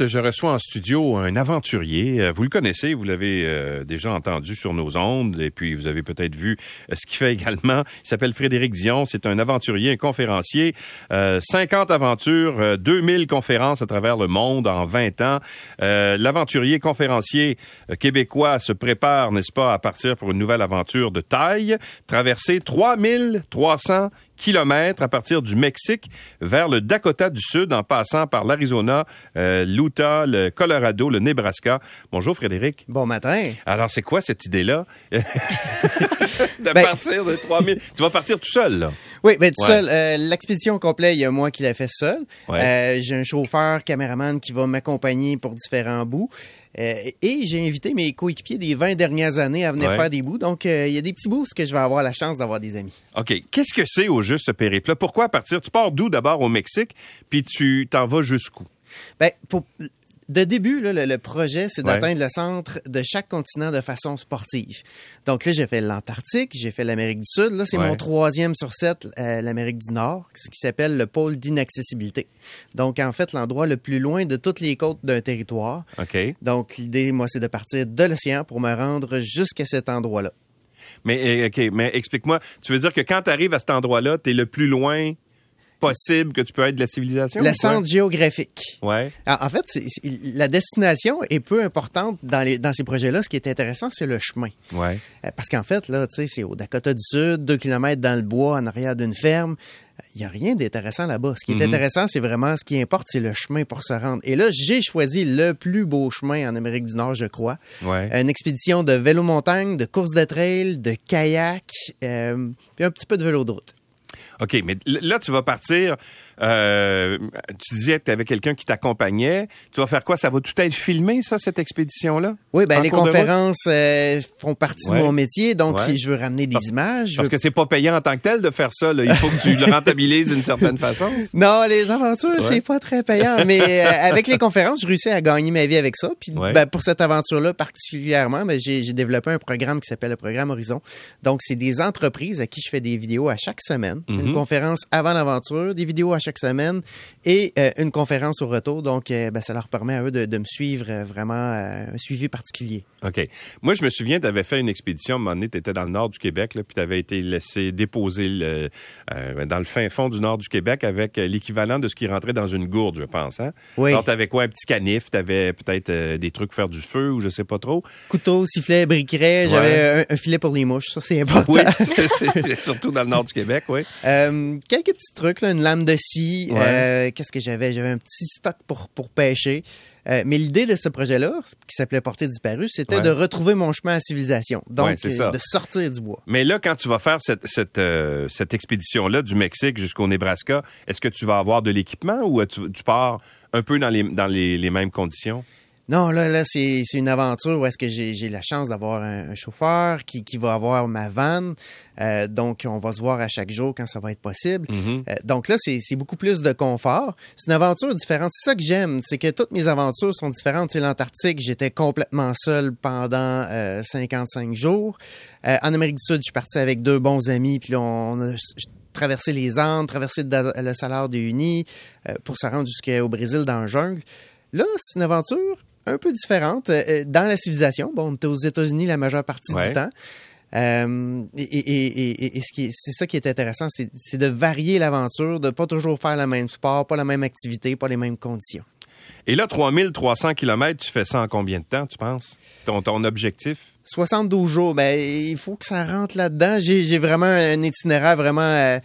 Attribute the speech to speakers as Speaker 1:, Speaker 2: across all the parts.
Speaker 1: Je reçois en studio un aventurier. Euh, vous le connaissez, vous l'avez euh, déjà entendu sur nos ondes, et puis vous avez peut-être vu euh, ce qu'il fait également. Il s'appelle Frédéric Dion. C'est un aventurier, un conférencier. 50 aventures, 2000 conférences à travers le monde en 20 ans. L'aventurier conférencier québécois se prépare, n'est-ce pas, à partir pour une nouvelle aventure de taille. Traverser 3300 kilomètres à partir du Mexique vers le Dakota du Sud en passant par l'Arizona, euh, l'Utah, le Colorado, le Nebraska. Bonjour Frédéric.
Speaker 2: Bon matin.
Speaker 1: Alors c'est quoi cette idée-là? De ben- partir de 3000 Tu vas partir tout seul là.
Speaker 2: Oui, ben tout seul. Euh, l'expédition complète, il y a moi qui l'ai fait seul. Euh, j'ai un chauffeur, caméraman qui va m'accompagner pour différents bouts. Euh, et j'ai invité mes coéquipiers des 20 dernières années à venir faire des bouts. Donc, euh, il y a des petits bouts que je vais avoir la chance d'avoir des amis.
Speaker 1: OK. Qu'est-ce que c'est au juste ce périple-là? Pourquoi partir? Tu pars d'où d'abord au Mexique, puis tu t'en vas jusqu'où?
Speaker 2: Ben, pour, de début, le, projet, c'est d'atteindre le centre de chaque continent de façon sportive. Donc là, j'ai fait l'Antarctique, j'ai fait l'Amérique du Sud. Là, c'est mon troisième sur sept, euh, l'Amérique du Nord, ce qui s'appelle le pôle d'inaccessibilité. Donc, en fait, l'endroit le plus loin de toutes les côtes d'un territoire.
Speaker 1: OK.
Speaker 2: Donc, l'idée, moi, c'est de partir de l'océan pour me rendre jusqu'à cet endroit-là.
Speaker 1: Mais, eh, OK, mais explique-moi, tu veux dire que quand tu arrives à cet endroit-là, tu es le plus loin possible que tu peux être de la civilisation?
Speaker 2: Le centre géographique.
Speaker 1: Ouais.
Speaker 2: En fait, la destination est peu importante dans, les, dans ces projets-là. Ce qui est intéressant, c'est le chemin.
Speaker 1: Ouais.
Speaker 2: Euh, parce qu'en fait, là, tu sais, c'est au Dakota du Sud, deux kilomètres dans le bois, en arrière d'une ferme. Il n'y a rien d'intéressant là-bas. Ce qui est mm-hmm. intéressant, c'est vraiment ce qui importe, c'est le chemin pour se rendre. Et là, j'ai choisi le plus beau chemin en Amérique du Nord, je crois.
Speaker 1: Ouais.
Speaker 2: Une expédition de vélo-montagne, de course de trail, de kayak, euh, puis un petit peu de vélo de route.
Speaker 1: OK, mais là, tu vas partir euh, tu disais que tu avais quelqu'un qui t'accompagnait. Tu vas faire quoi? Ça va tout être filmé, ça, cette expédition-là?
Speaker 2: Oui, ben les conférences euh, font partie de mon métier. Donc, si je veux ramener des images...
Speaker 1: Parce que c'est pas payant en tant que tel de faire ça. Il faut que tu le rentabilises d'une certaine façon.
Speaker 2: Non, les aventures, c'est pas très payant. Mais euh, avec les conférences, je réussis à gagner ma vie avec ça. Puis ben, pour cette aventure-là particulièrement, ben, j'ai développé un programme qui s'appelle le programme Horizon. Donc, c'est des entreprises à qui je fais des vidéos à chaque semaine. Une mhm. conférence avant l'aventure, des vidéos à chaque semaine et euh, une conférence au retour. Donc, euh, ben, ça leur permet à eux de, me suivre euh, vraiment un suivi particulier.
Speaker 1: OK. Moi, je me souviens, tu avais fait une expédition, à un moment donné, tu étais dans le nord du Québec, là, puis tu avais été laissé déposer le, dans le fin fond du nord du Québec avec l'équivalent de ce qui rentrait dans une gourde, je pense. Hein?
Speaker 2: Oui.
Speaker 1: Alors, tu avais quoi? Un petit canif, tu avais peut-être des trucs pour faire du feu ou je sais pas trop?
Speaker 2: Couteau, sifflet, briquet, j'avais un, filet pour les mouches. Ça, c'est important.
Speaker 1: Oui, surtout dans le nord du Québec, oui.
Speaker 2: quelques petits trucs, là, une lame de euh, qu'est-ce que j'avais? J'avais un petit stock pour, pour pêcher. Euh, mais l'idée de ce projet-là, qui s'appelait Portée disparue, c'était de retrouver mon chemin à civilisation. Donc, euh, de sortir du bois.
Speaker 1: Mais là, quand tu vas faire cette, cette, cette expédition-là du Mexique jusqu'au Nebraska, est-ce que tu vas avoir de l'équipement ou tu, tu, pars un peu dans les, dans les, les mêmes conditions?
Speaker 2: Non, là, là, c'est une aventure où est-ce que j'ai la chance d'avoir un, chauffeur qui, qui va avoir ma vanne. Euh, donc, on va se voir à chaque jour quand ça va être possible.
Speaker 1: Mm-hmm.
Speaker 2: Euh, donc là, c'est beaucoup plus de confort. C'est une aventure différente. C'est ça que j'aime, c'est que toutes mes aventures sont différentes. L'Antarctique, j'étais complètement seul pendant 55 euh, jours. en Amérique du Sud, je suis parti avec deux bons amis, puis là, on a traversé les Andes, traversé le Salar de Uni pour se rendre jusqu'au Brésil dans le jungle. Là, c'est une aventure un peu différente euh, euh, dans la civilisation. Bon, on était aux États-Unis la majeure partie du temps. Euh, et, et, c'est ça qui est intéressant, c'est de varier l'aventure, de pas toujours faire le même sport, pas la même activité, pas les mêmes conditions.
Speaker 1: Et là, 3300 km, tu fais ça en combien de temps, tu penses? Ton, ton objectif?
Speaker 2: 72 jours. Ben, il faut que ça rentre là-dedans. J'ai vraiment un itinéraire vraiment euh,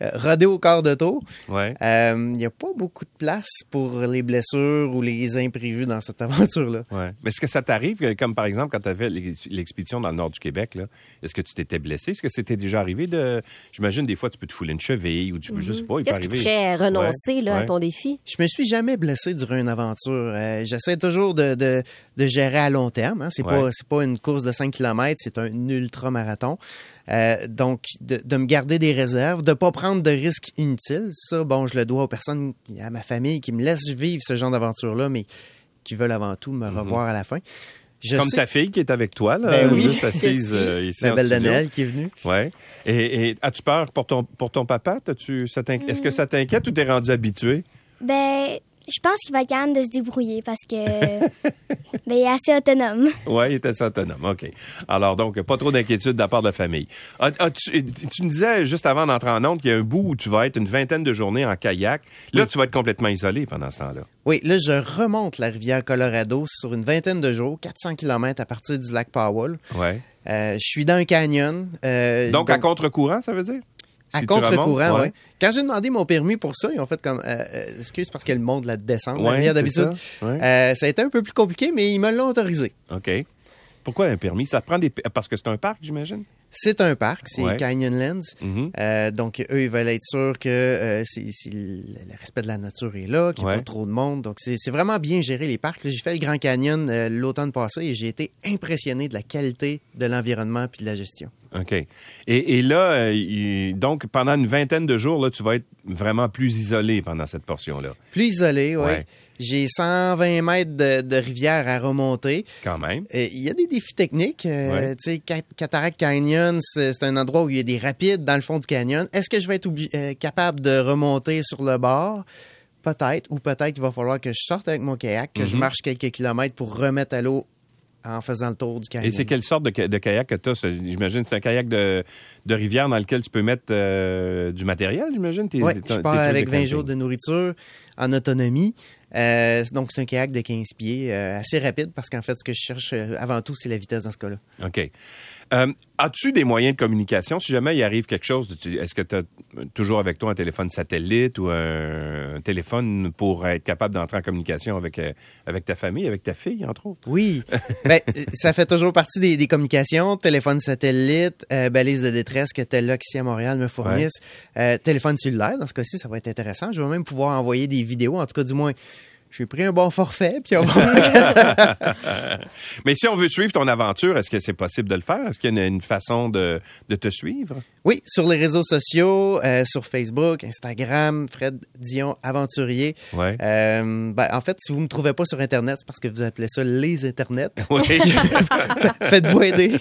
Speaker 2: rodé au quart de tour.
Speaker 1: Ouais.
Speaker 2: Il euh, n'y a pas beaucoup de place pour les blessures ou les imprévus dans cette aventure-là.
Speaker 1: Ouais. Mais est-ce que ça t'arrive, comme par exemple quand tu avais l'expédition dans le nord du Québec, est-ce que tu t'étais blessé? Est-ce que c'était déjà arrivé de. J'imagine des fois tu peux te fouler une cheville ou tu peux, je sais pas, il
Speaker 3: Qu'est-ce qui te renoncer là, à ton défi?
Speaker 2: Je me suis jamais blessé durant une aventure. Euh, j'essaie toujours de, de, de, gérer à long terme. Hein. C'est pas, pas une course de 5 km, c'est un ultra-marathon. Euh, donc, de, de, me garder des réserves, de pas prendre de risques inutiles. Ça, bon, je le dois aux personnes, à ma famille qui me laissent vivre ce genre d'aventure-là, mais qui veulent avant tout me mhm. revoir à la fin.
Speaker 1: Comme ta fille qui est avec toi, là,
Speaker 2: ben oui.
Speaker 1: juste assise euh, ici.
Speaker 2: Ma belle Danielle qui est venue.
Speaker 1: Ouais. Et, et as-tu peur pour ton, pour ton papa? Est-ce que ça t'inquiète ou t'es rendu habitué?
Speaker 4: Ben, Je pense qu'il va être capable de se débrouiller parce que ben, il est assez autonome.
Speaker 1: Oui, il est assez autonome. OK. Alors, donc, pas trop d'inquiétude de la part de la famille. Ah, ah, tu, tu me disais juste avant d'entrer en onde qu'il y a un bout où tu vas être une vingtaine de journées en kayak. Là, tu vas être complètement isolé pendant ce temps-là.
Speaker 2: Oui, là, je remonte la rivière Colorado sur une vingtaine de jours, 400 km à partir du lac Powell.
Speaker 1: Ouais.
Speaker 2: Euh, je suis dans un canyon. euh,
Speaker 1: Donc, à contre-courant, ça veut dire?
Speaker 2: À
Speaker 1: Si
Speaker 2: contre-courant, oui. Quand j'ai demandé mon permis pour ça, ils ont fait comme, euh, euh, excuse, parce a le monde de la descente, la
Speaker 1: Ouais, c'est
Speaker 2: d'habitude.
Speaker 1: ça, ouais.
Speaker 2: Euh, ça a été un peu plus compliqué, mais ils me l'ont autorisé.
Speaker 1: OK. Pourquoi un permis? Ça prend des... Parce que c'est un parc, j'imagine?
Speaker 2: C'est un parc, c'est
Speaker 1: Ouais.
Speaker 2: Canyonlands.
Speaker 1: Mhm.
Speaker 2: Euh, donc, eux, ils veulent être sûrs que euh, le le respect de la nature est là, qu'il n'y a
Speaker 1: Ouais.
Speaker 2: pas trop de monde. Donc, c'est c'est vraiment bien géré, les parcs. Là, J'ai fait le Grand Canyon euh, l'automne passé et j'ai été impressionné de la qualité de l'environnement puis de la gestion.
Speaker 1: OK. Et, et là, euh, il- donc, pendant une vingtaine de jours, là, tu vas être vraiment plus isolé pendant cette portion-là.
Speaker 2: Plus isolé, oui.
Speaker 1: Ouais.
Speaker 2: J'ai 120 mètres de, de rivière à remonter.
Speaker 1: Quand même.
Speaker 2: Euh, Il y a des défis techniques. Euh,
Speaker 1: Ouais.
Speaker 2: Tu sais, Cat- Cataract Canyon, c'est un endroit où il y a des rapides dans le fond du canyon. Est-ce que je vais être euh, capable de remonter sur le bord? Peut-être. Ou peut-être qu'il va falloir que je sorte avec mon kayak, que je
Speaker 1: Mhm.
Speaker 2: marche quelques kilomètres pour remettre à l'eau en faisant le tour du canyon.
Speaker 1: Et c'est quelle sorte de, kayak que tu as? J'imagine c'est un kayak de, de rivière dans lequel tu peux mettre euh, du matériel, j'imagine? Tes-
Speaker 2: Oui, je pars avec
Speaker 1: de
Speaker 2: 20
Speaker 1: camping.
Speaker 2: jours de nourriture en autonomie. Euh, donc, c'est un kayak de 15 pieds, euh, assez rapide parce qu'en fait, ce que je cherche euh, avant tout, c'est la vitesse dans ce cas-là.
Speaker 1: OK. As-tu des moyens de communication? Si jamais il arrive quelque chose, est-ce que tu as toujours avec toi un téléphone satellite ou un, un téléphone pour être capable d'entrer en communication avec, avec ta famille, avec ta fille, entre autres?
Speaker 2: Oui, ben, ça fait toujours partie des, des communications, téléphone satellite, balise de détresse que Telloc ici à Montréal me fournissent, téléphone cellulaire, dans ce cas-ci, ça va être intéressant. Je vais même pouvoir envoyer des vidéos, en tout cas du moins, j'ai pris un bon forfait, puis on va...
Speaker 1: Mais si on veut suivre ton aventure, est-ce que c'est possible de le faire? Est-ce qu'il y a une, une façon de, de te suivre?
Speaker 2: Oui, sur les réseaux sociaux, euh, sur Facebook, Instagram, Fred Dion Aventurier.
Speaker 1: Ouais.
Speaker 2: Euh, ben, en fait, si vous me trouvez pas sur Internet, c'est parce que vous appelez ça les Internets.
Speaker 1: Oui.
Speaker 2: Faites-vous aider.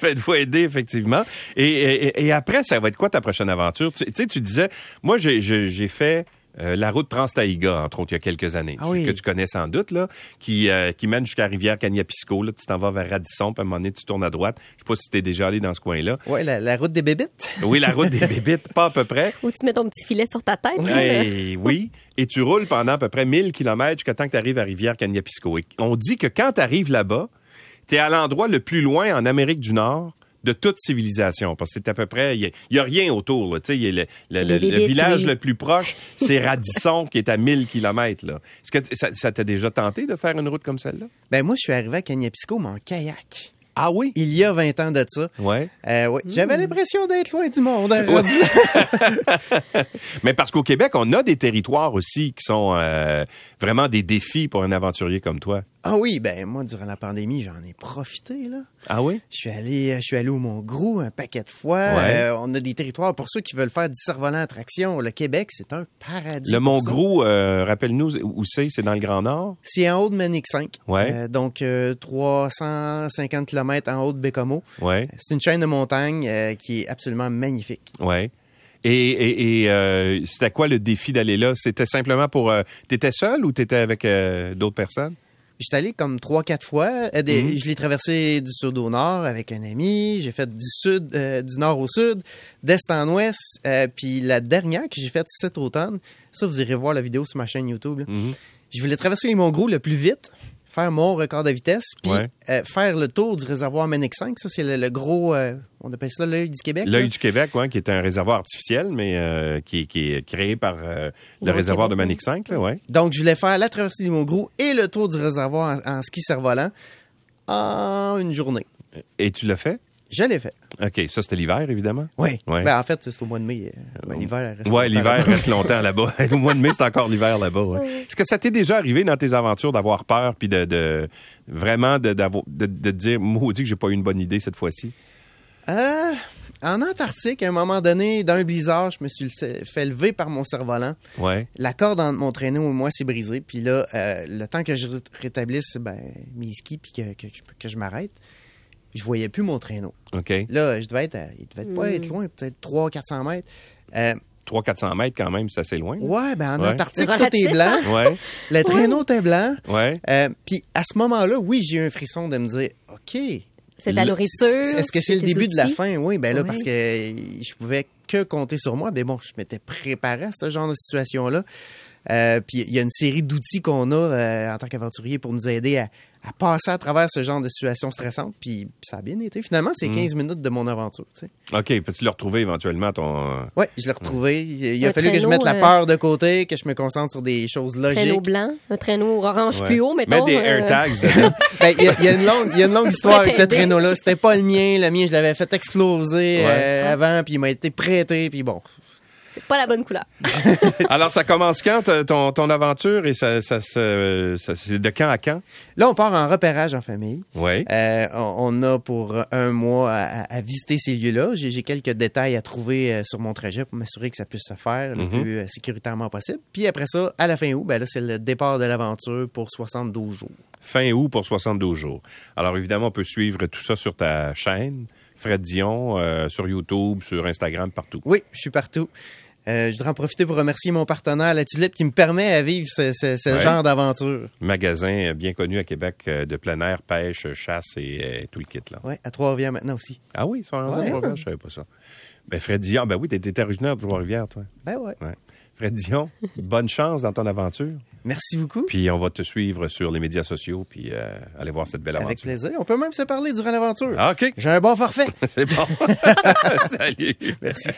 Speaker 1: Faites-vous aider, effectivement. Et, et- et après, ça va être quoi ta prochaine aventure? Tu tu sais, tu disais, moi, j'ai fait euh, la route Trans-Taïga, entre autres, il y a quelques années,
Speaker 2: Ah oui.
Speaker 1: que tu connais sans doute, là, qui, euh, qui mène jusqu'à Rivière-Cagnapisco. Là, tu t'en vas vers Radisson, puis à un moment donné, tu tournes à droite. Je sais pas si tu es déjà allé dans ce coin-là.
Speaker 2: Ouais, la, la route des bébites.
Speaker 1: Oui, la route des bébites, pas à peu près.
Speaker 3: Ou tu mets ton petit filet sur ta tête. là.
Speaker 1: Eh oui. Et tu roules pendant à peu près 1000 km jusqu'à temps que tu arrives à Rivière-Cagnapisco. Et on dit que quand tu arrives là-bas, tu es à l'endroit le plus loin en Amérique du Nord de toute civilisation. Parce que c'est à peu près... Il n'y a, rien autour. là. Tu sais, il y a le, le- le-
Speaker 3: Les
Speaker 1: le
Speaker 3: bébites,
Speaker 1: village le plus proche, c'est Radisson, qui est à 1000 km. Est-ce que ça ça t'a déjà tenté de faire une route comme celle-là?
Speaker 2: Ben moi, je suis arrivé à Cagnapisco, mais en kayak.
Speaker 1: Ah oui?
Speaker 2: Il y a 20 ans de ça.
Speaker 1: Ouais.
Speaker 2: Euh, ouais. J'avais l'impression d'être loin du monde. hein,
Speaker 1: Ouais. Mais parce qu'au Québec, on a des territoires aussi qui sont euh, vraiment des défis pour un aventurier comme toi.
Speaker 2: Ah oui, ben moi, durant la pandémie, j'en ai profité. là.
Speaker 1: Ah oui?
Speaker 2: Je suis allé, je suis allé au Mont-Grou un paquet de fois.
Speaker 1: Ouais.
Speaker 2: Euh, on a des territoires pour ceux qui veulent faire du cerf-volant à traction. Le Québec, c'est un paradis.
Speaker 1: Le
Speaker 2: pour
Speaker 1: Mont
Speaker 2: ça.
Speaker 1: Gros, euh, rappelle-nous où c'est, c'est dans le Grand Nord?
Speaker 2: C'est en haut de Manic 5.
Speaker 1: Ouais.
Speaker 2: Euh, donc, euh, 350 km en haut de Bécomo.
Speaker 1: Ouais,
Speaker 2: C'est une chaîne de montagnes euh, qui est absolument magnifique.
Speaker 1: ouais. Et, et, et, euh, c'était quoi le défi d'aller là? C'était simplement pour... Euh, t'étais seul ou t'étais avec euh, d'autres personnes?
Speaker 2: J'étais allé comme trois, quatre fois. Euh,
Speaker 1: Mhm.
Speaker 2: Je l'ai traversé du sud au nord avec un ami. J'ai fait du sud, euh, du nord au sud, d'est en ouest. Euh, puis la dernière que j'ai faite cet automne, ça, vous irez voir la vidéo sur ma chaîne YouTube. là.
Speaker 1: Mhm.
Speaker 2: Je voulais traverser les Monts Gros le plus vite, faire mon record de vitesse, puis
Speaker 1: Ouais.
Speaker 2: euh, faire le tour du réservoir Manic 5. Ça, c'est le, le gros, euh, on appelle ça l'œil du Québec.
Speaker 1: L'œil du Québec, ouais, qui est un réservoir artificiel, mais euh, qui, qui est créé par euh, le
Speaker 3: Ouais,
Speaker 1: réservoir de Manic 5, là, ouais.
Speaker 2: Donc, je voulais faire la traversée des Monts Gros et le tour du réservoir en, en ski cerf-volant en une journée.
Speaker 1: Et tu l'as fait?
Speaker 2: Je l'ai fait.
Speaker 1: OK, ça, c'était l'hiver, évidemment?
Speaker 2: Oui.
Speaker 1: Ouais.
Speaker 2: Ben, en fait, c'est au mois de mai. euh, ben, l'hiver reste
Speaker 1: Ouais,
Speaker 2: longtemps
Speaker 1: l'hiver
Speaker 2: là-bas.
Speaker 1: reste longtemps là-bas. Au mois de mai, c'est encore l'hiver là-bas. ouais. Est-ce que ça t'est déjà arrivé dans tes aventures d'avoir peur puis de, de vraiment de, de, de te dire maudit que j'ai pas eu une bonne idée cette fois-ci?
Speaker 2: Euh, en Antarctique, à un moment donné, dans un blizzard, je me suis fait lever par mon cerf-volant.
Speaker 1: Ouais.
Speaker 2: La corde entre mon traîneau et moi s'est brisée. Puis là, euh, le temps que je ré- rétablisse ben, mes skis puis que, que, je- que je m'arrête, je voyais plus mon traîneau.
Speaker 1: OK.
Speaker 2: Là, je devais être, à- il devait pas être loin, peut-être 300-400 mètres. Euh,
Speaker 1: 300-400 mètres quand même, c'est assez loin.
Speaker 2: Ouais, ben en
Speaker 1: Ouais.
Speaker 2: Antarctique,
Speaker 3: C'est
Speaker 2: tout
Speaker 3: relatif,
Speaker 2: est blanc.
Speaker 1: Ouais,
Speaker 2: Le traîneau était blann
Speaker 1: ouais.
Speaker 2: Euh, Puis à ce moment-là, oui, j'ai eu un frisson de me dire, OK.
Speaker 3: C'est ta
Speaker 2: le-
Speaker 3: nourriture.
Speaker 2: Est-ce que c'est le début de la fin? Oui, ben là,
Speaker 3: Oui.
Speaker 2: parce que je pouvais que compter sur moi. Mais bon, je m'étais préparé à ce genre de situation-là. Euh, puis il y a une série d'outils qu'on a euh, en tant qu'aventurier pour nous aider à, à passer à travers ce genre de situation stressante. Puis ça a bien été. Finalement,
Speaker 1: Mm.
Speaker 2: c'est 15 minutes de mon aventure. Tu sais.
Speaker 1: OK, peux-tu le retrouver éventuellement, ton...
Speaker 2: Oui, je l'ai retrouvé. Il, il a
Speaker 3: Un
Speaker 2: fallu que je
Speaker 3: traîneau,
Speaker 2: mette la
Speaker 3: euh,
Speaker 2: peur de côté, que je me concentre sur des choses
Speaker 3: Traîneau
Speaker 2: logiques.
Speaker 3: blanc, un traîneau orange
Speaker 1: Ouais.
Speaker 3: fluo, mettons.
Speaker 1: Mets des
Speaker 3: euh,
Speaker 1: AirTags dedans.
Speaker 2: Ben, il y, a- il y a une longue, il y a une longue histoire avec ce traîneau-là. C'était pas le mien. Le mien, je l'avais fait exploser
Speaker 1: Ouais.
Speaker 2: euh, avant, puis il m'a été prêté, puis bon.
Speaker 3: C'est pas la bonne couleur.
Speaker 1: Alors, ça commence quand, ton, ton aventure, et ça, ça, c'est de quand à quand?
Speaker 2: Là, on part en repérage en famille.
Speaker 1: Oui.
Speaker 2: Euh, on, on a pour un mois à, visiter ces lieux-là. J'ai j'ai quelques détails à trouver euh, sur mon trajet pour m'assurer que ça puisse se faire le
Speaker 1: Mhm.
Speaker 2: plus euh, sécuritairement possible. Puis après ça, à la fin août, ben là, c'est le départ de l'aventure pour 72 jours.
Speaker 1: Fin août pour 72 jours. Alors, évidemment, on peut suivre tout ça sur ta chaîne, Fred Dion, euh, sur YouTube, sur Instagram, partout.
Speaker 2: Oui, je suis partout. Euh, je voudrais en profiter pour remercier mon partenaire, la Tulipe, qui me permet à vivre ce, ce- ce
Speaker 1: Ouais.
Speaker 2: genre d'aventure.
Speaker 1: Magasin bien connu à Québec euh, de plein air, pêche, chasse et euh, tout le kit. là.
Speaker 2: Oui, à Trois-Rivières maintenant aussi.
Speaker 1: Ah oui, ils sont rendus à. Trois-Rivières, je savais pas ça. Ben, Fred Dion, ben oui, t'étais originaire de Trois-Rivières, toi.
Speaker 2: Ben ouais.
Speaker 1: Ouais. Fred Dion, bonne chance dans ton aventure.
Speaker 2: Merci beaucoup.
Speaker 1: Puis on va te suivre sur les médias sociaux, puis euh, aller voir cette belle aventure.
Speaker 2: Avec plaisir. On peut même se parler durant l'aventure.
Speaker 1: Ah, OK,
Speaker 2: J'ai un bon forfait.
Speaker 1: c'est bon. Salut.
Speaker 2: Merci.